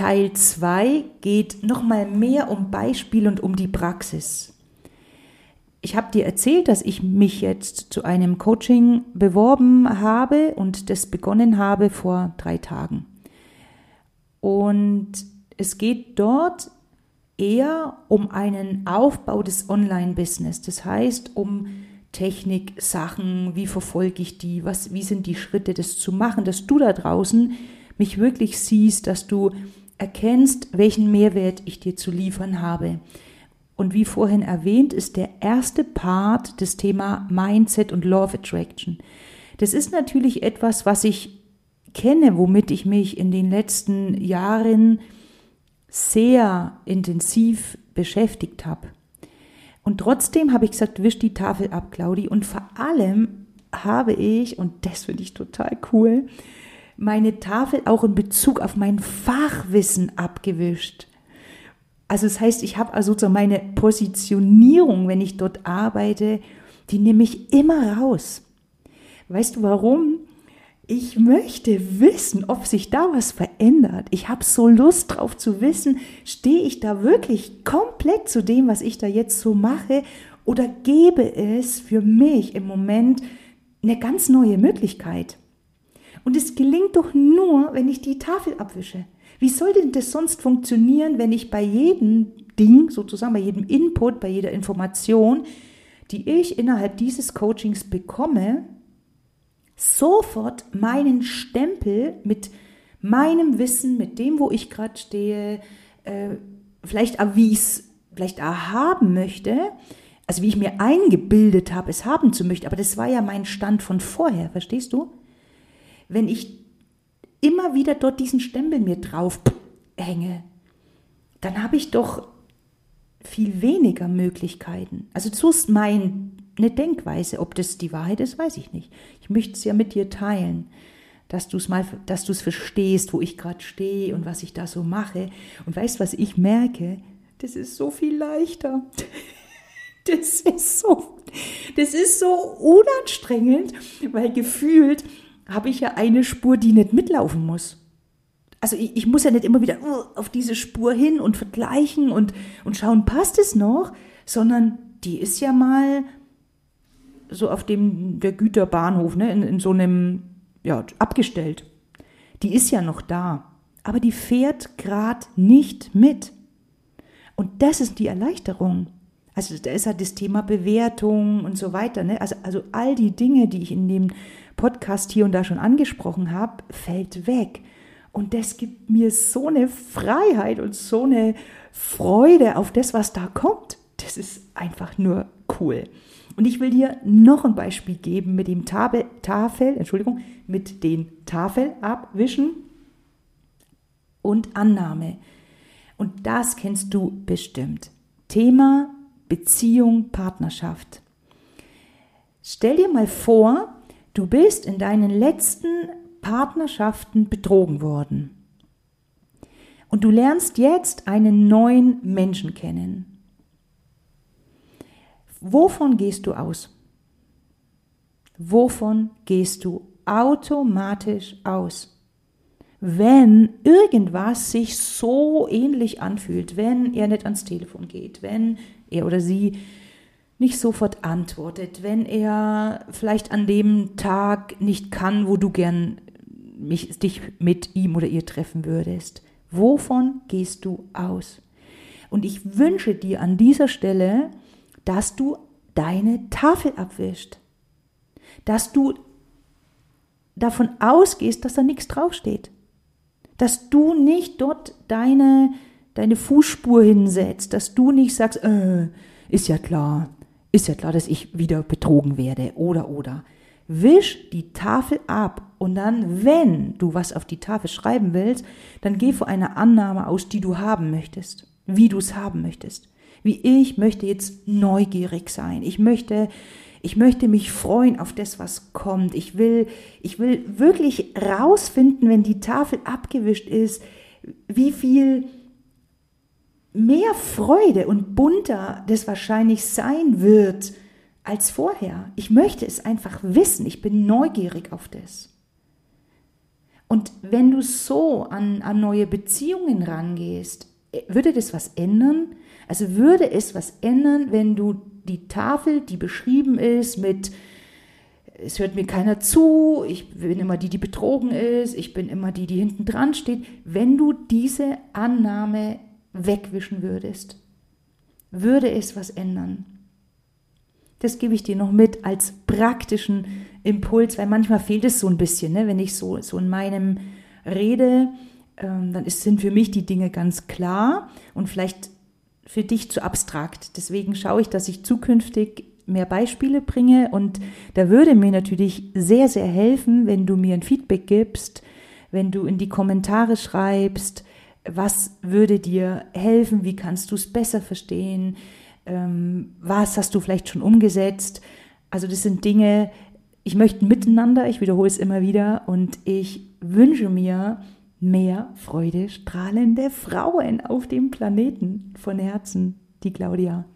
Teil 2 geht nochmal mehr um Beispiel und um die Praxis. Ich habe dir erzählt, dass ich mich jetzt zu einem Coaching beworben habe und das begonnen habe vor drei Tagen. Und es geht dort eher um einen Aufbau des Online-Business. Das heißt, um Technik, Sachen, wie verfolge ich die, was, wie sind die Schritte, das zu machen, dass du da draußen mich wirklich siehst, dass du erkennst, welchen Mehrwert ich dir zu liefern habe. Und wie vorhin erwähnt, ist der erste Part das Thema Mindset und Law of Attraction. Das ist natürlich etwas, was ich kenne, womit ich mich in den letzten Jahren sehr intensiv beschäftigt habe. Und trotzdem habe ich gesagt, wisch die Tafel ab, Claudi. Und vor allem habe ich, und das finde ich total cool, meine Tafel auch in Bezug auf mein Fachwissen abgewischt. Also das heißt, ich habe also sozusagen meine Positionierung, wenn ich dort arbeite, die nehme ich immer raus. Weißt du warum? Ich möchte wissen, ob sich da was verändert. Ich habe so Lust drauf zu wissen, stehe ich da wirklich komplett zu dem, was ich da jetzt so mache, oder gebe es für mich im Moment eine ganz neue Möglichkeit? Und es gelingt doch nur, wenn ich die Tafel abwische. Wie soll denn das sonst funktionieren, wenn ich bei jedem Ding, sozusagen bei jedem Input, bei jeder Information, die ich innerhalb dieses Coachings bekomme, sofort meinen Stempel mit meinem Wissen, mit dem, wo ich gerade stehe, äh, vielleicht erwies, vielleicht erhaben möchte, also wie ich mir eingebildet habe, es haben zu möchten, aber das war ja mein Stand von vorher, verstehst du? Wenn ich immer wieder dort diesen Stempel mir drauf hänge, dann habe ich doch viel weniger Möglichkeiten. Also so ist meine Denkweise. Ob das die Wahrheit ist, weiß ich nicht. Ich möchte es ja mit dir teilen, dass du es mal, dass du es verstehst, wo ich gerade stehe und was ich da so mache. Und weißt, was ich merke? Das ist so viel leichter. Das ist so, das ist so unanstrengend, weil gefühlt habe ich ja eine Spur, die nicht mitlaufen muss. Also ich, ich muss ja nicht immer wieder uh, auf diese Spur hin und vergleichen und, und schauen, passt es noch, sondern die ist ja mal so auf dem der Güterbahnhof, ne, in, in so einem, ja, abgestellt. Die ist ja noch da, aber die fährt gerade nicht mit. Und das ist die Erleichterung. Also da ist halt das Thema Bewertung und so weiter. Ne? Also, also all die Dinge, die ich in dem Podcast hier und da schon angesprochen habe, fällt weg. Und das gibt mir so eine Freiheit und so eine Freude auf das, was da kommt. Das ist einfach nur cool. Und ich will dir noch ein Beispiel geben mit dem Tafel, Tafel Entschuldigung, mit den Tafel abwischen und Annahme. Und das kennst du bestimmt. Thema Beziehung, Partnerschaft. Stell dir mal vor, Du bist in deinen letzten Partnerschaften betrogen worden. Und du lernst jetzt einen neuen Menschen kennen. Wovon gehst du aus? Wovon gehst du automatisch aus? Wenn irgendwas sich so ähnlich anfühlt, wenn er nicht ans Telefon geht, wenn er oder sie nicht sofort antwortet, wenn er vielleicht an dem Tag nicht kann, wo du gern mich, dich mit ihm oder ihr treffen würdest. Wovon gehst du aus? Und ich wünsche dir an dieser Stelle, dass du deine Tafel abwischt. Dass du davon ausgehst, dass da nichts draufsteht. Dass du nicht dort deine, deine Fußspur hinsetzt. Dass du nicht sagst, äh, ist ja klar, ist ja klar, dass ich wieder betrogen werde oder oder. Wisch die Tafel ab und dann, wenn du was auf die Tafel schreiben willst, dann geh vor einer Annahme aus, die du haben möchtest, wie du es haben möchtest. Wie ich möchte jetzt neugierig sein. Ich möchte, ich möchte mich freuen auf das, was kommt. Ich will, ich will wirklich rausfinden, wenn die Tafel abgewischt ist, wie viel mehr Freude und bunter das wahrscheinlich sein wird als vorher. Ich möchte es einfach wissen. Ich bin neugierig auf das. Und wenn du so an, an neue Beziehungen rangehst, würde das was ändern? Also würde es was ändern, wenn du die Tafel, die beschrieben ist mit es hört mir keiner zu, ich bin immer die, die betrogen ist, ich bin immer die, die hinten dran steht, wenn du diese Annahme wegwischen würdest, würde es was ändern. Das gebe ich dir noch mit als praktischen Impuls, weil manchmal fehlt es so ein bisschen, ne? wenn ich so, so in meinem rede, ähm, dann ist, sind für mich die Dinge ganz klar und vielleicht für dich zu abstrakt. Deswegen schaue ich, dass ich zukünftig mehr Beispiele bringe und da würde mir natürlich sehr, sehr helfen, wenn du mir ein Feedback gibst, wenn du in die Kommentare schreibst, was würde dir helfen, wie kannst du es besser verstehen, ähm, was hast du vielleicht schon umgesetzt. Also das sind Dinge, ich möchte miteinander, ich wiederhole es immer wieder und ich wünsche mir mehr Freude, strahlende Frauen auf dem Planeten von Herzen, die Claudia.